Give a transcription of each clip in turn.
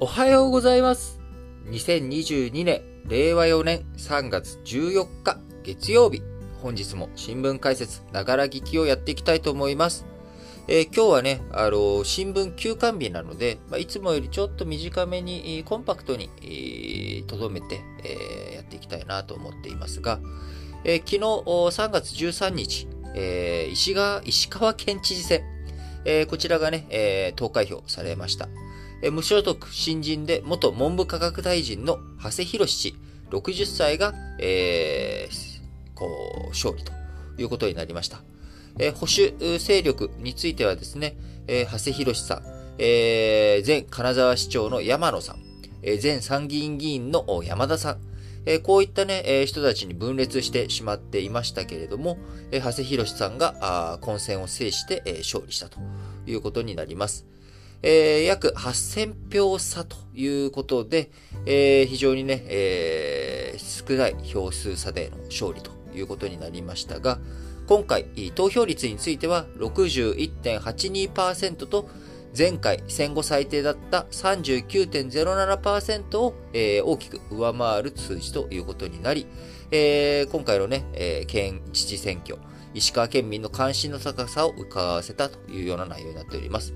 おはようございます。2022年、令和4年3月14日、月曜日。本日も新聞解説、ながら聞きをやっていきたいと思います。えー今日はね、あの新聞休刊日なので、まあ、いつもよりちょっと短めに、コンパクトに、えとどめて、えーやっていきたいなと思っていますが、えー昨日3月13日、えー石川、石川県知事選、えーこちらがね、えー投開票されました。無所得新人で元文部科学大臣の長谷博氏60歳が、えーこう、勝利ということになりました。えー保守勢力についてはですね、えー長谷博さん、えー前金沢市長の山野さん、えー前参議院議員の山田さん、えーこういったね、えー人たちに分裂してしまっていましたけれども、えー長谷博さんがあ混戦を制して、えー勝利したということになります。えー約8000票差ということで、えー非常にね、えー少ない票数差での勝利ということになりましたが、今回、投票率については61.82%と、前回戦後最低だった39.07%を、えー大きく上回る数字ということになり、えー今回のね、えー県知事選挙、石川県民の関心の高さを伺わせたというような内容になっております。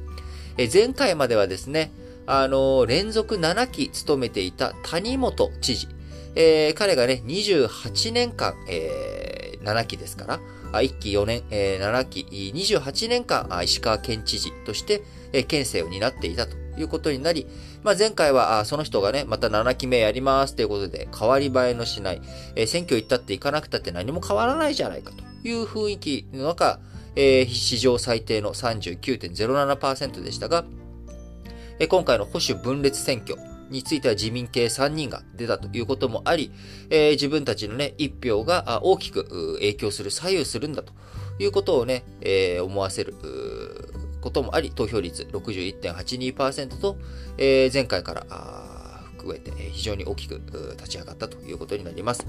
え前回まではですね、あの連続7期務めていた谷本知事、えー彼がね、28年間、えー7期ですから、あ1期4年、えー7期、28年間、石川県知事として、えー県政を担っていたということになり、まあ、前回はその人がね、また7期目やりますということで、変わり映えのしない、えー選挙行ったって行かなくたって何も変わらないじゃないかという雰囲気の中、えー史上最低の39.07%でしたが、えー今回の保守分裂選挙については自民系3人が出たということもあり、えー自分たちのね、一票が大きく影響する、左右するんだということをね、えー思わせることもあり、投票率61.82%と、えー前回から含めてえ非常に大きく立ち上がったということになります。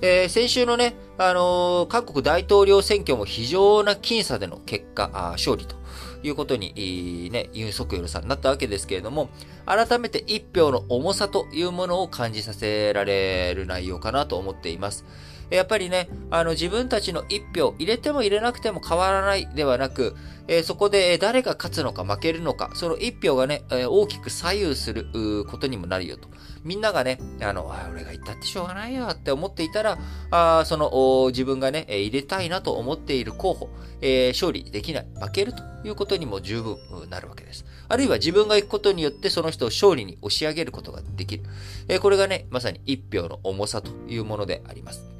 えー先週のね、あのー韓国大統領選挙も非常な僅差での結果、あ勝利ということに、ね、ユン・ソクヨルさんになったわけですけれども、改めて一票の重さというものを感じさせられる内容かなと思っています。やっぱりね、あの自分たちの一票入れても入れなくても変わらないではなく、えーそこで誰が勝つのか負けるのか、その一票がね、えー大きく左右することにもなるよと。みんながね、あの、あ俺が言ったってしょうがないよって思っていたら、あその自分がね、入れたいなと思っている候補、えー勝利できない、負けるということにも十分なるわけです。あるいは自分が行くことによってその人を勝利に押し上げることができる。えーこれがね、まさに一票の重さというものであります。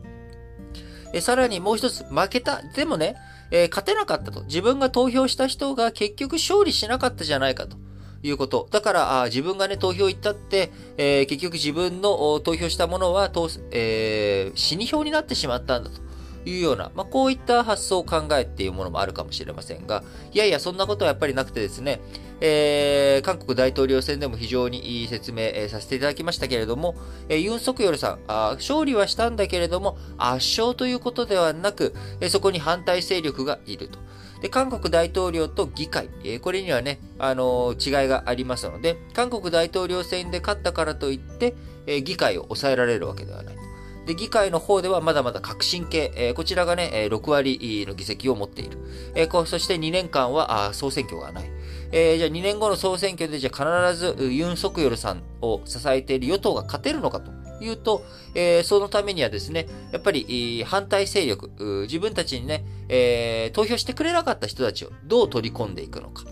えさらにもう一つ、負けた。でもね、えー勝てなかったと。自分が投票した人が結局勝利しなかったじゃないかと。いうこと。だから、あ自分がね、投票行ったって、えー結局自分の投票したものは、えー死に票になってしまったんだというような、まあ、こういった発想を考えっていうものもあるかもしれませんが、いやいや、そんなことはやっぱりなくてですね、えー韓国大統領選でも非常にいい説明、えーさせていただきましたけれども、えーユン・ソクヨルさんあ勝利はしたんだけれども、圧勝ということではなく、えーそこに反対勢力がいると。で、韓国大統領と議会、えーこれにはね、あの違いがありますので、韓国大統領選で勝ったからといって、えー議会を抑えられるわけではない。で、議会の方ではまだまだ革新系、えーこちらがね、え6割の議席を持っている。えーこそして2年間はあ総選挙がない。えーじゃあ2年後の総選挙でじゃあ必ずユン・ソクヨルさんを支えている与党が勝てるのかというと、えーそのためにはですね、やっぱり反対勢力、自分たちにね、えー投票してくれなかった人たちをどう取り込んでいくのか。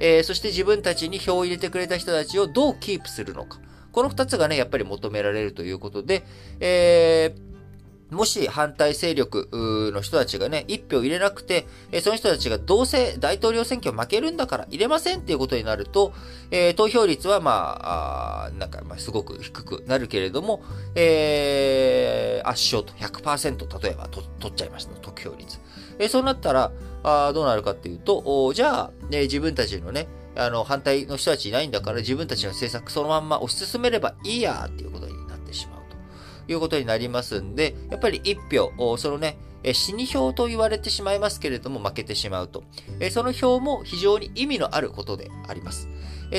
えーそして自分たちに票を入れてくれた人たちをどうキープするのか。この二つがね、やっぱり求められるということで、えーもし反対勢力の人たちがね、一票入れなくて、その人たちがどうせ大統領選挙負けるんだから入れませんっていうことになると、えー投票率はまあ、あなんかまあすごく低くなるけれども、えー圧勝と100%例えばと取っちゃいました、得票率。えーそうなったら、あどうなるかっていうと、じゃあ、ね、自分たちのね、あの、反対の人たちいないんだから自分たちの政策そのまんま推し進めればいいやっていうことになってしまうということになりますんで、やっぱり一票、そのね、死に票と言われてしまいますけれども負けてしまうと。その票も非常に意味のあることであります。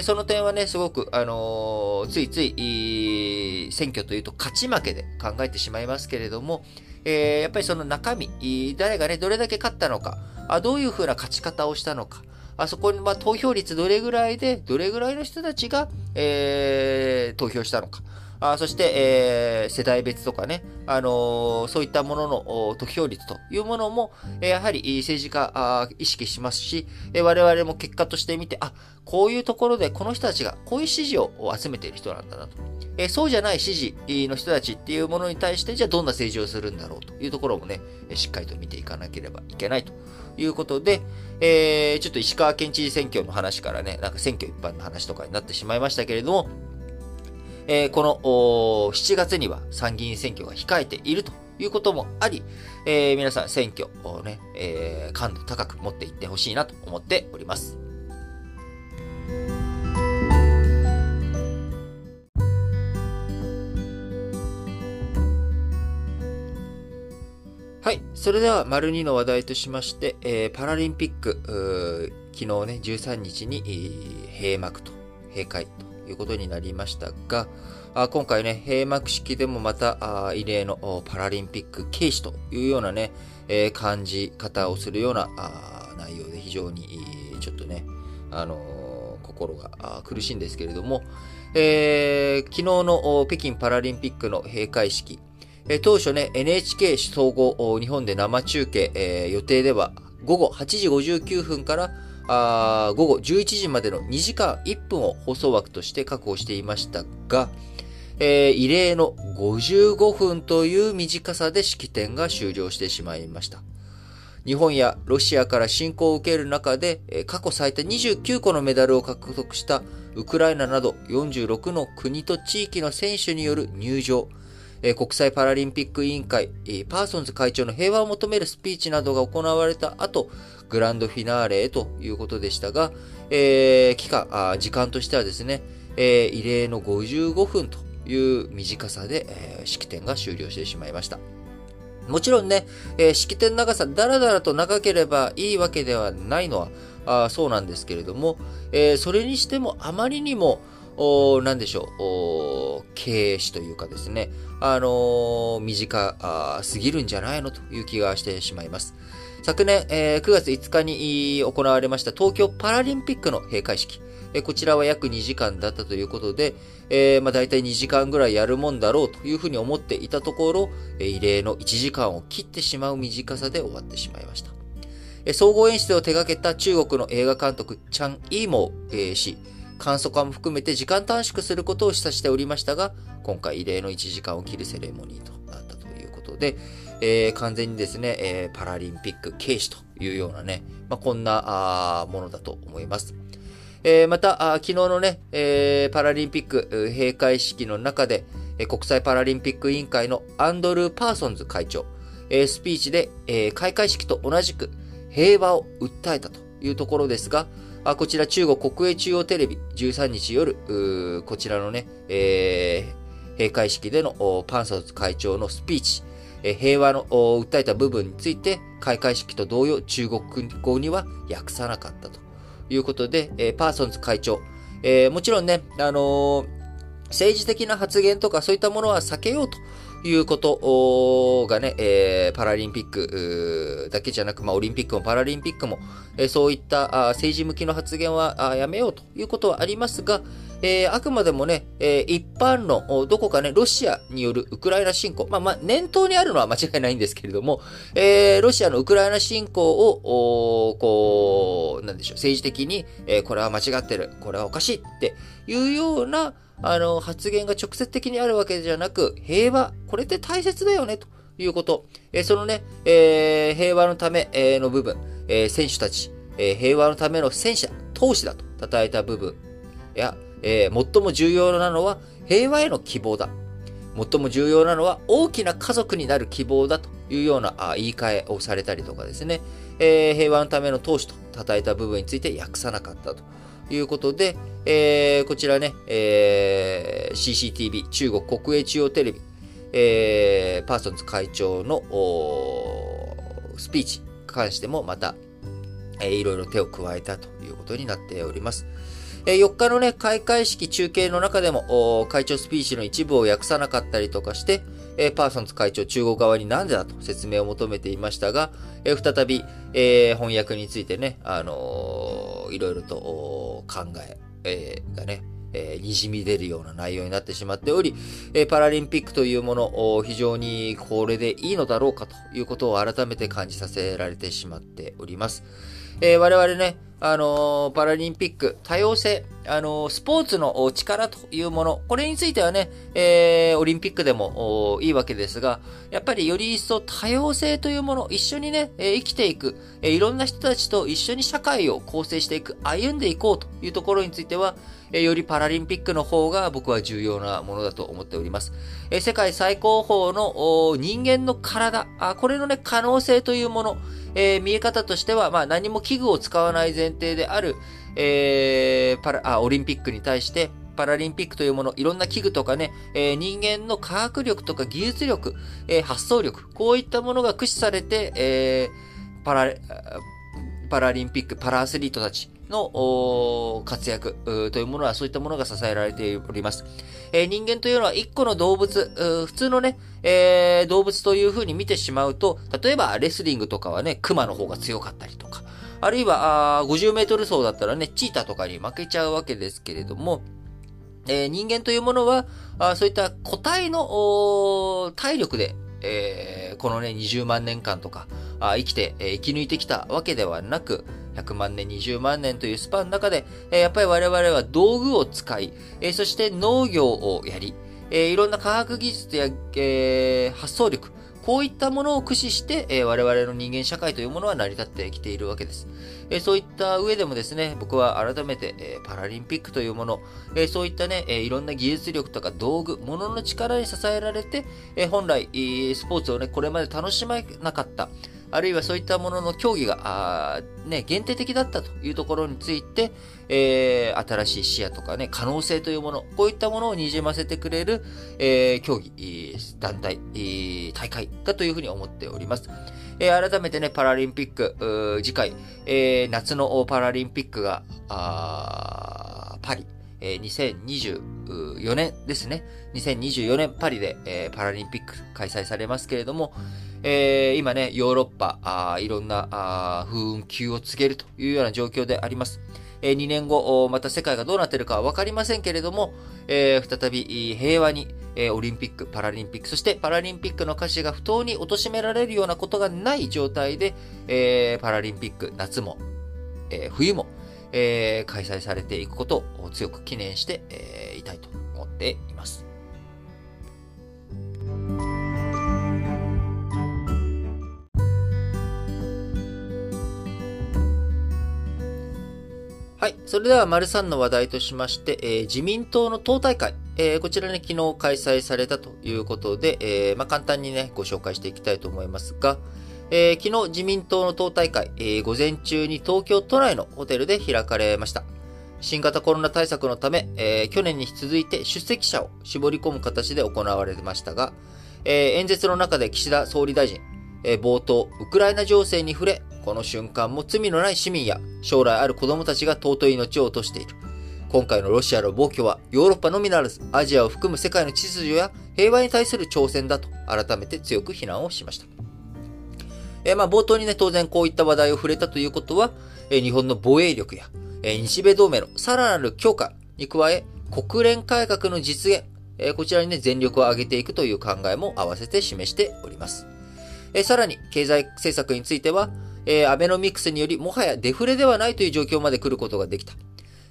その点はね、すごく、あのついつい、選挙というと勝ち負けで考えてしまいますけれども、えやっぱりその中身、誰がね、どれだけ勝ったのか、あどういうふうな勝ち方をしたのか、あそこに、まあ、投票率どれぐらいで、どれぐらいの人たちが、えー、投票したのか。あそして、えー、世代別とかね、あのー、そういったものの得票率というものも、えー、やはり政治家あ意識しますし、えー、我々も結果として見て、あ、こういうところでこの人たちがこういう支持を集めている人なんだなと。えー、そうじゃない支持の人たちっていうものに対して、じゃあどんな政治をするんだろうというところもね、しっかりと見ていかなければいけないということで、えー、ちょっと石川県知事選挙の話からね、なんか選挙一般の話とかになってしまいましたけれども、えー、この7月には参議院選挙が控えているということもあり、えー、皆さん選挙をね、えー、感度高く持っていってほしいなと思っております。はい。それでは、丸2の話題としまして、えー、パラリンピック、昨日ね、13日に、閉幕と、閉会ということになりましたが、あ今回ね、閉幕式でもまたあ異例のパラリンピック軽視というようなね、え感じ方をするようなあ内容で非常にちょっとね、あのー、心が苦しいんですけれども、えー、昨日の北京パラリンピックの閉会式、当初ね、NHK 総合日本で生中継、えー、予定では午後8時59分からあ午後11時までの2時間1分を放送枠として確保していましたが、えー、異例の55分という短さで式典が終了してしまいました。日本やロシアから侵攻を受ける中で、過去最多29個のメダルを獲得したウクライナなど46の国と地域の選手による入場、国際パラリンピック委員会、パーソンズ会長の平和を求めるスピーチなどが行われた後、グランドフィナーレへということでしたが、えー、期間あ、時間としてはですね、えー、異例の55分という短さで、えー、式典が終了してしまいました。もちろんね、えー、式典長さ、だらだらと長ければいいわけではないのは、あそうなんですけれども、えー、それにしてもあまりにも、おなんでしょう、経営史というかですね、あのー、短すぎるんじゃないのという気がしてしまいます。昨年、えー、9月5日に行われました東京パラリンピックの閉会式。えー、こちらは約2時間だったということで、えー、まあ大体2時間ぐらいやるもんだろうというふうに思っていたところ、えー、異例の1時間を切ってしまう短さで終わってしまいました。えー、総合演出を手掛けた中国の映画監督、チャン・イーモー、えー、氏、簡素化も含めて時間短縮することを示唆しておりましたが、今回異例の1時間を切るセレモニーとなったということで、えー、完全にですね、えー、パラリンピック軽視というようなね、まあ、こんなものだと思います。えー、また、昨日のね、えー、パラリンピック閉会式の中で、国際パラリンピック委員会のアンドルー・パーソンズ会長、えー、スピーチで、えー、開会式と同じく平和を訴えたというところですが、あこちら中国国営中央テレビ13日夜、こちらのね、えー、閉会式でのパーソンズ会長のスピーチ、え平和の訴えた部分について、開会式と同様、中国語には訳さなかったと。いうことで、えパーソンズ会長、えー、もちろんね、あのー、政治的な発言とかそういったものは避けようということがね、えー、パラリンピックだけじゃなく、まあ、オリンピックもパラリンピックも、えー、そういったあ政治向きの発言はやめようということはありますが、えー、あくまでもね、えー、一般の、どこかね、ロシアによるウクライナ侵攻、まあ、まあ、念頭にあるのは間違いないんですけれども、えー、ロシアのウクライナ侵攻を、こう、なんでしょう、政治的に、えー、これは間違ってる、これはおかしいっていうような、あの、発言が直接的にあるわけじゃなく、平和、これって大切だよね、ということ。えー、そのね、えー、平和のための部分、えー、選手たち、えー、平和のための戦車、闘士だと称えた部分。や、えー、最も重要なのは平和への希望だ。最も重要なのは大きな家族になる希望だというようなあ言い換えをされたりとかですね、えー、平和のための投資と称えた部分について訳さなかったということで、えー、こちらね、えー、CCTV、中国国営中央テレビ、えー、パーソンズ会長のスピーチに関してもまた、えー、いろいろ手を加えたということになっております。え4日のね、開会式中継の中でも、会長スピーチの一部を訳さなかったりとかして、えパーソンズ会長中国側になんでだと説明を求めていましたが、え再び、え翻訳についてね、あのー、いろいろと考え、えー、がね、えー、滲み出るような内容になってしまっており、えー、パラリンピックというものを、非常にこれでいいのだろうかということを改めて感じさせられてしまっております。えー、我々ね、あの、パラリンピック、多様性、あの、スポーツの力というもの、これについてはね、えー、オリンピックでもいいわけですが、やっぱりより一層多様性というもの、一緒にね、え生きていく、えいろんな人たちと一緒に社会を構成していく、歩んでいこうというところについては、えよりパラリンピックの方が僕は重要なものだと思っております。え世界最高峰の人間の体あ、これのね、可能性というもの、えー、見え方としては、まあ何も器具を使わない前提である、えー、パラあ、オリンピックに対して、パラリンピックというもの、いろんな器具とかね、えー、人間の科学力とか技術力、えー、発想力、こういったものが駆使されて、えー、パラ、パラリンピック、パラアスリートたちの活躍というものはそういったものが支えられております。えー、人間というのは一個の動物、普通のね、えー、動物という風に見てしまうと、例えばレスリングとかはね、熊の方が強かったりとか、あるいはあ50メートル走だったらね、チーターとかに負けちゃうわけですけれども、えー、人間というものは、あそういった個体の体力で、えー、このね、20万年間とか、あ生きて、えー、生き抜いてきたわけではなく、100万年、20万年というスパンの中で、やっぱり我々は道具を使い、そして農業をやり、いろんな科学技術や、発想力、こういったものを駆使して、我々の人間社会というものは成り立ってきているわけです。そういった上でもですね、僕は改めて、パラリンピックというもの、そういったね、いろんな技術力とか道具、ものの力に支えられて、本来、スポーツをね、これまで楽しまなかった、あるいはそういったものの競技が、ね、限定的だったというところについて、えー、新しい視野とかね、可能性というもの、こういったものを滲ませてくれる、えー、競技、団体、大会だというふうに思っております。えー、改めてね、パラリンピック、次回、えー、夏のパラリンピックが、パリ、えー、2024年ですね。2024年パリで、えー、パラリンピック開催されますけれども、えー、今ね、ヨーロッパ、あいろんなあ風雲急を告げるというような状況であります。えー、2年後、また世界がどうなっているかはわかりませんけれども、えー、再び平和に、えー、オリンピック、パラリンピック、そしてパラリンピックの価値が不当に貶められるようなことがない状態で、えー、パラリンピック、夏も、えー、冬も、えー、開催されていくことを強く記念して、えー、いたいと思っています。はい。それでは、丸3の話題としまして、えー、自民党の党大会、えー、こちらね、昨日開催されたということで、えー、まあ、簡単にね、ご紹介していきたいと思いますが、え昨日自民党の党大会、え午前中に東京都内のホテルで開かれました。新型コロナ対策のため、え去年に続いて出席者を絞り込む形で行われましたが、え演説の中で岸田総理大臣、え冒頭、ウクライナ情勢に触れ、この瞬間も罪のない市民や将来ある子供たちが尊い命を落としている。今回のロシアの暴挙はヨーロッパのみならずアジアを含む世界の秩序や平和に対する挑戦だと改めて強く非難をしました。え、まあ冒頭にね、当然こういった話題を触れたということは、え、日本の防衛力や、え、日米同盟のさらなる強化に加え、国連改革の実現、えこちらにね、全力を挙げていくという考えも合わせて示しております。えさらに、経済政策については、えー、アベノミクスによりもはやデフレではないという状況まで来ることができた。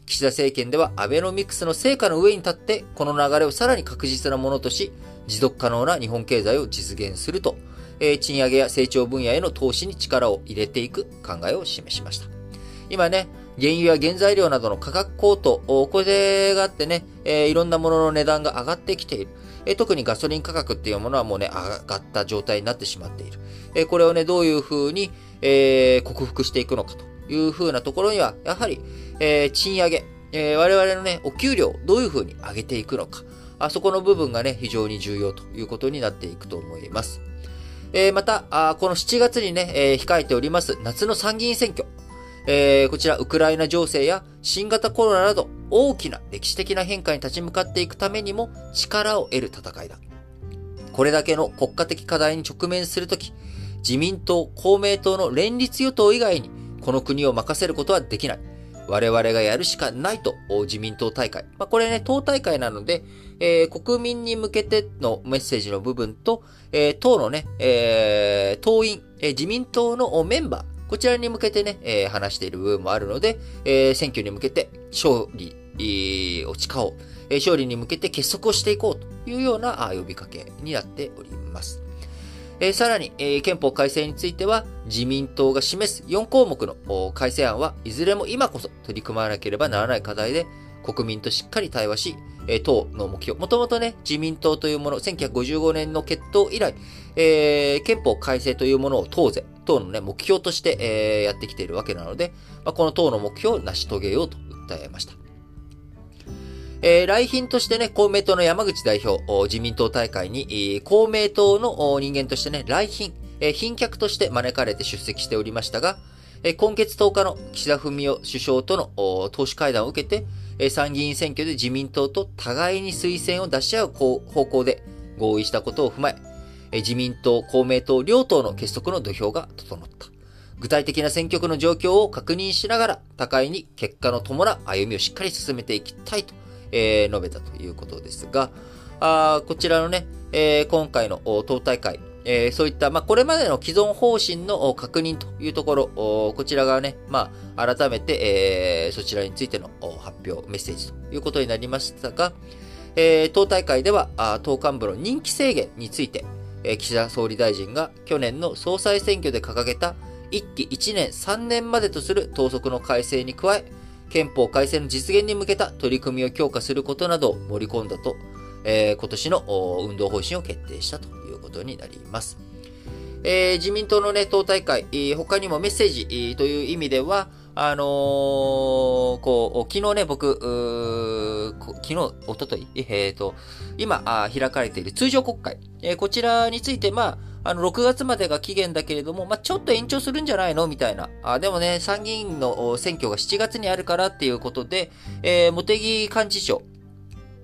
岸田政権ではアベノミクスの成果の上に立って、この流れをさらに確実なものとし、持続可能な日本経済を実現すると、えー、賃上げや成長分野への投資に力を入れていく考えを示しました。今ね、原油や原材料などの価格高騰、これがあってね、えー、いろんなものの値段が上がってきている。えー、特にガソリン価格っていうものはもうね、上がった状態になってしまっている。えー、これをね、どういうふうに、えー、克服していくのかというふうなところには、やはり、えー、賃上げ、えー、我々のね、お給料、どういうふうに上げていくのか、あそこの部分がね、非常に重要ということになっていくと思います。えー、またあ、この7月にね、えー、控えております夏の参議院選挙。えー、こちら、ウクライナ情勢や新型コロナなど大きな歴史的な変化に立ち向かっていくためにも力を得る戦いだ。これだけの国家的課題に直面するとき、自民党、公明党の連立与党以外にこの国を任せることはできない。我々がやるしかないと、自民党大会。まあ、これね、党大会なので、えー、国民に向けてのメッセージの部分と、えー、党のね、えー、党員、え自民党のメンバー、こちらに向けてね、え話している部分もあるので、え選挙に向けて勝利を誓おう、え勝利に向けて結束をしていこうというような呼びかけになっております。えー、さらに、えー、憲法改正については、自民党が示す4項目の改正案はいずれも今こそ取り組まなければならない課題で、国民としっかり対話し、えー、党の目標、もともとね、自民党というもの、1955年の決闘以来、えー、憲法改正というものを党ぜ、党のね、目標として、えー、やってきているわけなので、まあ、この党の目標を成し遂げようと訴えました。えー、来賓としてね、公明党の山口代表、自民党大会に、公明党の人間としてね、来賓、えー、賓客として招かれて出席しておりましたが、えー、今月10日の岸田文雄首相との党首会談を受けて、えー、参議院選挙で自民党と互いに推薦を出し合う方向で合意したことを踏まえ、えー、自民党、公明党両党の結束の土俵が整った。具体的な選挙区の状況を確認しながら、互いに結果の伴う歩みをしっかり進めていきたいとえー、述べたということですが、あこちらのね、えー、今回の党大会、えー、そういった、まあ、これまでの既存方針の確認というところ、こちらがね、まあ、改めて、えー、そちらについての発表、メッセージということになりましたが、えー、党大会では、党幹部の任期制限について、えー、岸田総理大臣が去年の総裁選挙で掲げた1期1年3年までとする党則の改正に加え、憲法改正の実現に向けた取り組みを強化することなどを盛り込んだと、えー、今年の運動方針を決定したということになります。えー、自民党のね、党大会、他にもメッセージという意味では、あのー、こう、昨日ね、僕、昨日、おととい、えっ、ー、と、今開かれている通常国会、えー、こちらについて、まあ、あの、6月までが期限だけれども、まあ、ちょっと延長するんじゃないの？みたいな。あ、でもね、参議院の選挙が7月にあるからっていうことで、えー、茂木幹事長、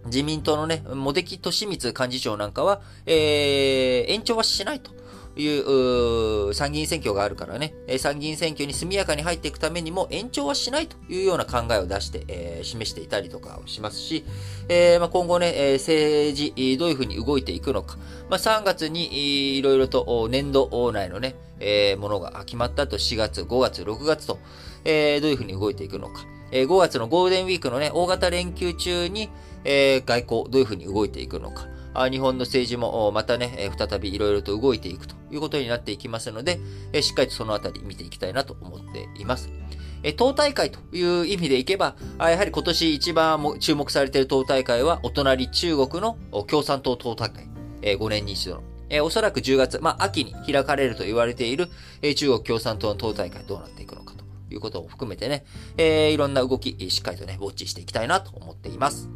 自民党のね、茂木敏光幹事長なんかは、えー、延長はしないと。いう参議院選挙があるからね、参議院選挙に速やかに入っていくためにも延長はしないというような考えを出して、えー、示していたりとかしますし、えーまあ、今後ね、えー、政治、どういうふうに動いていくのか、まあ、3月にいろいろと年度内のね、えー、ものが決まったと。4月、5月、6月と、えー、どういうふうに動いていくのか、えー、5月のゴールデンウィークのね、大型連休中に、えー、外交、どういうふうに動いていくのか、日本の政治もまたね、再びいろいろと動いていくということになっていきますので、しっかりとそのあたり見ていきたいなと思っています。党大会という意味でいけば、やはり今年一番注目されている党大会は、お隣中国の共産党党大会、5年に一度の。おそらく10月、まあ、秋に開かれると言われている、中国共産党の党大会どうなっていくのかということを含めてね、えいろんな動き、しっかりとね、ウォッチしていきたいなと思っています。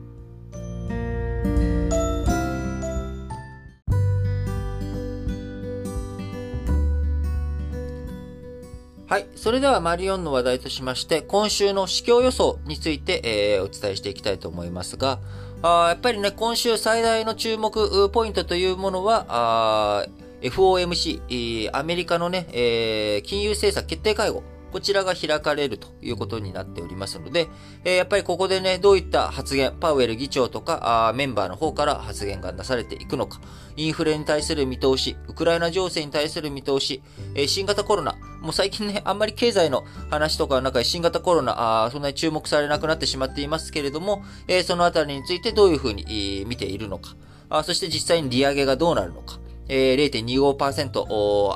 はい。それではマリオンの話題としまして、今週の市況予想について、えー、お伝えしていきたいと思いますが、あやっぱりね、今週最大の注目ポイントというものは、あ FOMC、アメリカのね、えー、金融政策決定会合。こちらが開かれるということになっておりますので、えー、やっぱりここでね、どういった発言、パウエル議長とかあメンバーの方から発言がなされていくのか、インフレに対する見通し、ウクライナ情勢に対する見通し、えー、新型コロナ、もう最近ね、あんまり経済の話とかの中で新型コロナ、あそんなに注目されなくなってしまっていますけれども、えー、そのあたりについてどういうふうに、見ているのか、あそして実際に利上げがどうなるのか、えー、0.25%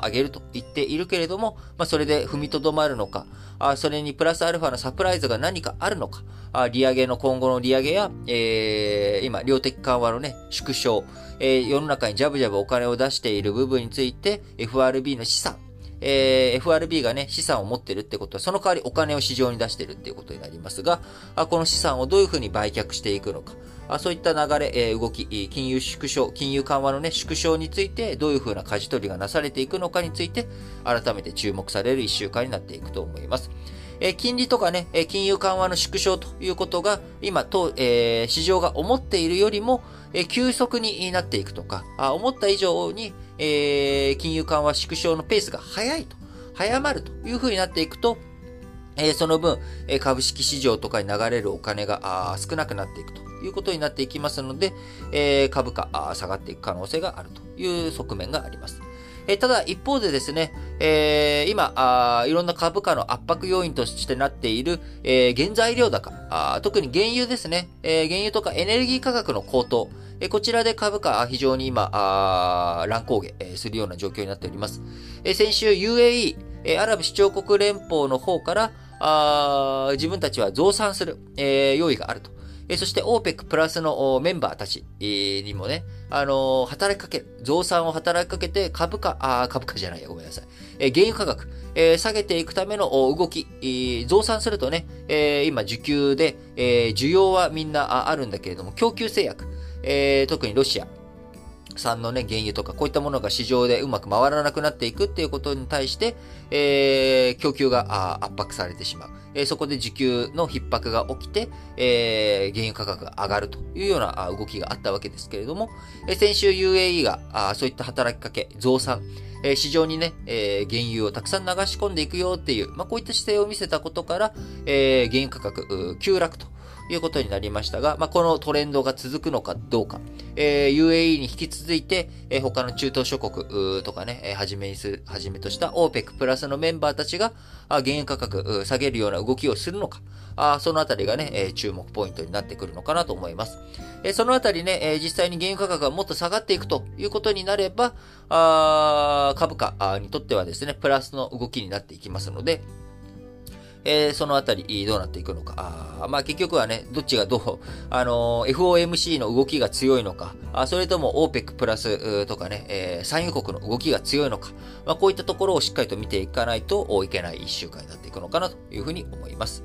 上げると言っているけれども、まあ、それで踏みとどまるのか、あそれにプラスアルファのサプライズが何かあるのか、あ利上げの今後の利上げや、えー、今、量的緩和のね、縮小、えー、世の中にジャブジャブお金を出している部分について、FRB の資産、えー、FRB がね、資産を持ってるってことは、その代わりお金を市場に出してるっていうことになりますが、あこの資産をどういうふうに売却していくのか、あそういった流れ、え、動き、金融縮小、金融緩和のね、縮小について、どういうふうな舵取りがなされていくのかについて、改めて注目される一週間になっていくと思います。え金利とかね、金融緩和の縮小ということが、今、とえ、市場が思っているよりも、え急速になっていくとか、あ思った以上に、え、金融緩和縮小のペースが速いと、早まるというふうになっていくと、え、その分、え株式市場とかに流れるお金が少なくなっていくということになっていきますので、えー、株価下がっていく可能性があるという側面があります。えー、ただ一方でですね、えー、今あ、いろんな株価の圧迫要因としてなっている、えー、原材料高あ、特に原油ですね、えー、原油とかエネルギー価格の高騰、えー、こちらで株価非常に今、あ乱高下、えー、するような状況になっております。えー、先週 UAE、えー、アラブ首長国連邦の方から、あ自分たちは増産する、えー、用意があると。えそして OPEC プラスのメンバーたちにもね、あの、働きかける、増産を働きかけて株価、あ株価じゃないや、ごめんなさい。え、原油価格、え、下げていくための動き、え、増産するとね、え、今需給で、え、需要はみんなあるんだけれども、供給制約、え、特にロシア、産のね、原油とか、こういったものが市場でうまく回らなくなっていくっていうことに対して、えー、供給が圧迫されてしまう。えー、そこで需給の逼迫が起きて、えー、原油価格が上がるというような動きがあったわけですけれども、えー、先週 UAE があそういった働きかけ、増産、え市場にね、え原油をたくさん流し込んでいくよっていう、まあ、こういった姿勢を見せたことから、え原油価格、急落ということになりましたが、まあ、このトレンドが続くのかどうか、えー、UAE に引き続いて、えー、他の中東諸国とかね、え、はじめにす、はじめとした OPEC プラスのメンバーたちが、あ原油価格下げるような動きをするのか、あそのあたりがね、えー、注目ポイントになってくるのかなと思います。えー、そのあたりね、えー、実際に原油価格がもっと下がっていくということになれば、あ株価にとってはですね、プラスの動きになっていきますので、えー、そのあたりどうなっていくのか。あまあ結局はね、どっちがどう、あのー、FOMC の動きが強いのか、あそれとも OPEC プラスとかね、えー、産油国の動きが強いのか、まあこういったところをしっかりと見ていかないといけない一週間になっていくのかなというふうに思います。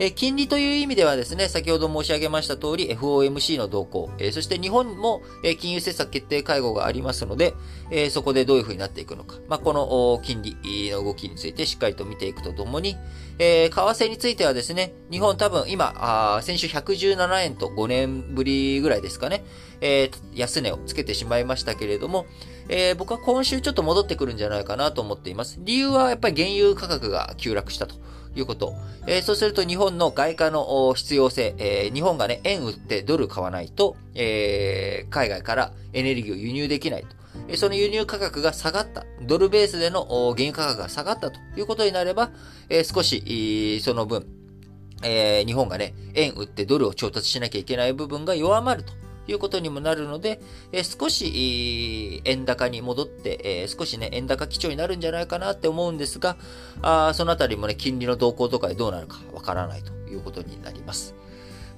え金利という意味ではですね、先ほど申し上げました通り FOMC の動向、えそして日本も、え金融政策決定会合がありますので、えそこでどういうふうになっていくのか、まあ、この金利の動きについてしっかりと見ていくとともに、え為替についてはですね、日本多分今、あ先週117円と5年ぶりぐらいですかね、え安値をつけてしまいましたけれども、えー、僕は今週ちょっと戻ってくるんじゃないかなと思っています。理由はやっぱり原油価格が急落したと。いうこと。えー、そうすると日本の外貨の必要性、えー、日本がね、円売ってドル買わないと、えー、海外からエネルギーを輸入できないと。その輸入価格が下がった。ドルベースでの原油価格が下がったということになれば、え少し、その分、え日本がね、円売ってドルを調達しなきゃいけない部分が弱まると。いうことにもなるので、え少し、円高に戻って、え少しね、円高基調になるんじゃないかなって思うんですが、あそのあたりもね、金利の動向とかでどうなるかわからないということになります。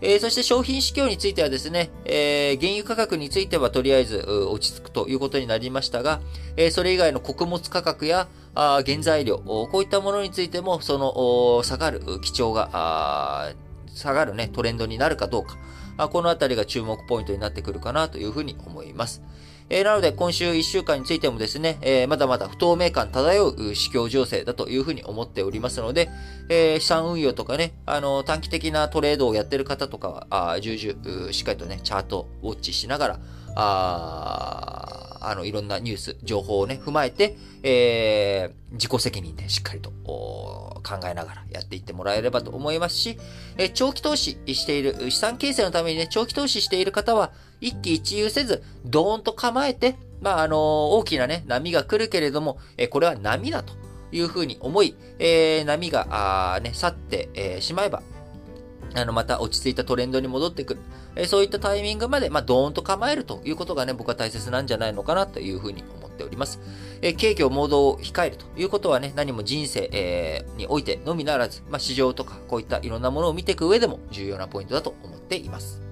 えー、そして商品市況についてはですね、えー、原油価格についてはとりあえず落ち着くということになりましたが、えー、それ以外の穀物価格やあ原材料、こういったものについても、その下がる基調が、下がるね、トレンドになるかどうか、まこのあたりが注目ポイントになってくるかなというふうに思います。えー、なので、今週1週間についてもですね、えー、まだまだ不透明感漂う市況情勢だというふうに思っておりますので、えー、資産運用とかね、あの、短期的なトレードをやってる方とかは、あ重々、しっかりとね、チャートウォッチしながら、ああの、いろんなニュース、情報をね、踏まえて、えー、自己責任でしっかりと考えながらやっていってもらえればと思いますし、えー、長期投資している、資産形成のためにね、長期投資している方は、一喜一憂せず、ドーンと構えて、まあ、あのー、大きなね、波が来るけれども、えー、これは波だというふうに思い、えー、波が、あね、去って、えー、しまえば、あの、また落ち着いたトレンドに戻ってくる。えそういったタイミングまで、まあ、ドーンと構えるということがね、僕は大切なんじゃないのかなというふうに思っております。え景気をモードを控えるということはね、何も人生、えー、においてのみならず、まあ、市場とかこういったいろんなものを見ていく上でも重要なポイントだと思っています。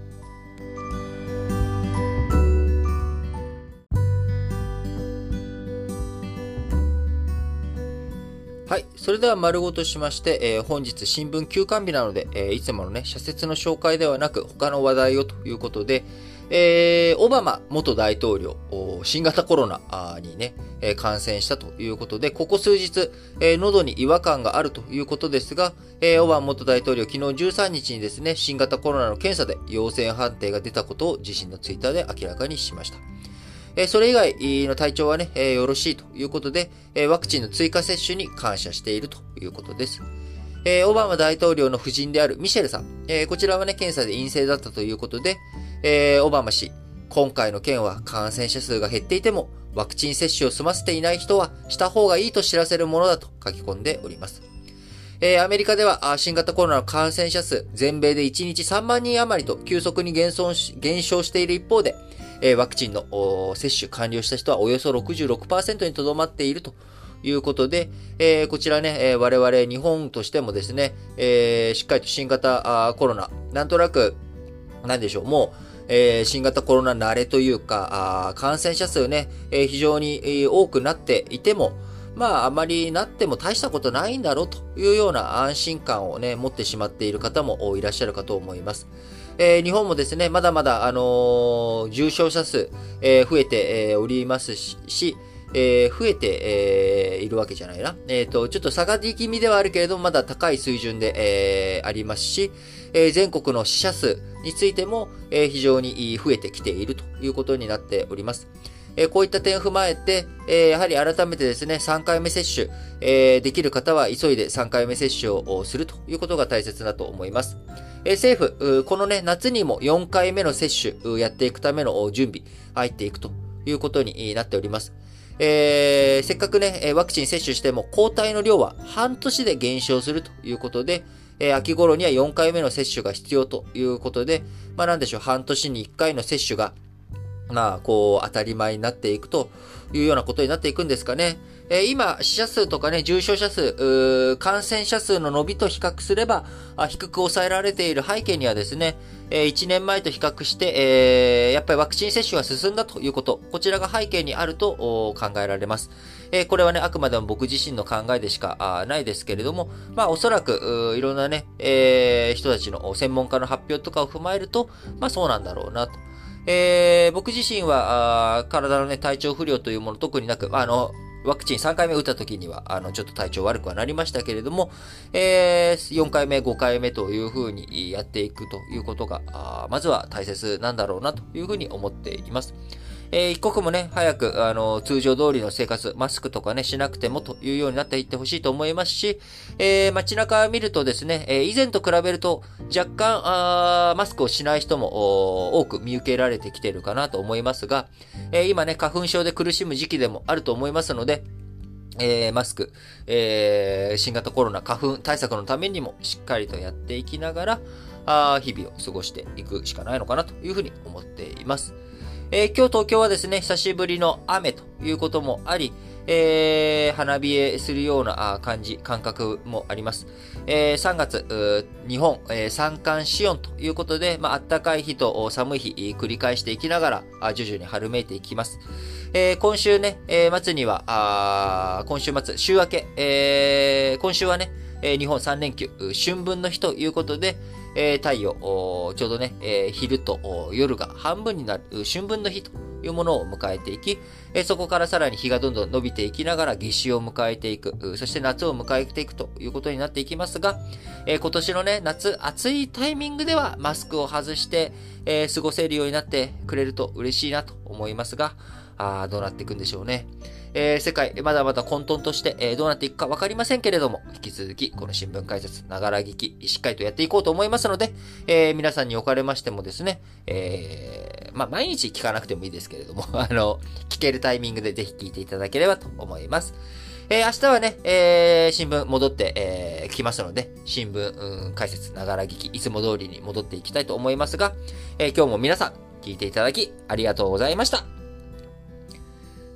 はい。それでは丸ごとしまして、えー、本日新聞休刊日なので、えー、いつものね、社説の紹介ではなく、他の話題をということで、えー、オバマ元大統領、新型コロナにね、感染したということで、ここ数日、えー、喉に違和感があるということですが、えー、オバマ元大統領、昨日13日にですね、新型コロナの検査で陽性判定が出たことを自身のツイッターで明らかにしました。えそれ以外の体調はね、えよろしいということで、えワクチンの追加接種に感謝しているということです。えオバマ大統領の夫人であるミシェルさん、えこちらはね、検査で陰性だったということで、え、オバマ氏、今回の件は感染者数が減っていても、ワクチン接種を済ませていない人はした方がいいと知らせるものだと書き込んでおります。えー、アメリカでは新型コロナの感染者数、全米で1日3万人余りと急速に減少減少している一方で、え、ワクチンの接種完了した人はおよそ66%にとどまっているということで、え、こちらね、え、我々日本としてもですね、え、しっかりと新型コロナ、なんとなく、なんでしょう、もう、え、新型コロナ慣れというか、あ感染者数ね、え、非常に、多くなっていても、まあ、あまりなっても大したことないんだろうというような安心感をね、持ってしまっている方もいらっしゃるかと思います。えー、日本もですね、まだまだ、あの、重症者数、え、増えて、えおりますし、え増えて、えいるわけじゃないな。えっ、と、ちょっと下がり気味ではあるけれども、まだ高い水準で、えありますし、え全国の死者数についても、え非常に増えてきているということになっております。えこういった点を踏まえて、えやはり改めてですね、3回目接種、えできる方は急いで3回目接種をするということが大切だと思います。え政府、このね、夏にも4回目の接種やっていくための準備、入っていくということになっております。えー、せっかくね、ワクチン接種しても抗体の量は半年で減少するということで、えー、秋頃には4回目の接種が必要ということで、まあなんでしょう、半年に1回の接種が、まあ、こう、当たり前になっていくというようなことになっていくんですかね。えー、今、死者数とかね、重症者数、感染者数の伸びと比較すれば、あ低く抑えられている背景にはですね、えー、1年前と比較して、えー、やっぱりワクチン接種が進んだということ、こちらが背景にあると考えられます。えー、これはね、あくまでも僕自身の考えでしかないですけれども、まあおそらく、いろんなね、えー、人たちの専門家の発表とかを踏まえると、まあそうなんだろうなと。えー、僕自身は、体のね、体調不良というもの特になく、あの、ワクチン3回目打った時には、あの、ちょっと体調悪くはなりましたけれども、えー、4回目、5回目というふうにやっていくということが、あまずは大切なんだろうなというふうに思っています。えー、一刻もね、早く、あの、通常通りの生活、マスクとかね、しなくてもというようになっていってほしいと思いますし、えー、街中を見るとですね、えー、以前と比べると、若干、あマスクをしない人も多く見受けられてきているかなと思いますが、えー、今ね、花粉症で苦しむ時期でもあると思いますので、えー、マスク、えー、新型コロナ花粉対策のためにもしっかりとやっていきながら、あ日々を過ごしていくしかないのかなというふうに思っています。えー、今日東京はですね、久しぶりの雨ということもあり、えー、花冷えするような感じ、感覚もあります。えー、3月、日本、えー、三寒四温ということで、まあ、暖かい日と寒い日、繰り返していきながら、徐々に春めいていきます。えー、今週ね、えー、末には、今週末、週明け、えー、今週はね、えー、日本3連休、春分の日ということで、えー、太陽、ちょうどね、えー、昼と夜が半分になる春分の日というものを迎えていき、えー、そこからさらに日がどんどん伸びていきながら夏至を迎えていく、そして夏を迎えていくということになっていきますが、えー、今年のね、夏暑いタイミングではマスクを外して、えー、過ごせるようになってくれると嬉しいなと思いますが、あどうなっていくんでしょうね。えー、世界、まだまだ混沌として、えー、どうなっていくかわかりませんけれども、引き続き、この新聞解説、ながら聞き、しっかりとやっていこうと思いますので、えー、皆さんにおかれましてもですね、え、まあ、毎日聞かなくてもいいですけれども、あの、聞けるタイミングでぜひ聞いていただければと思います。えー、明日はね、えー、新聞戻って、えー、来ますので、新聞、うん、解説、ながら聞き、いつも通りに戻っていきたいと思いますが、え、今日も皆さん、聞いていただき、ありがとうございました。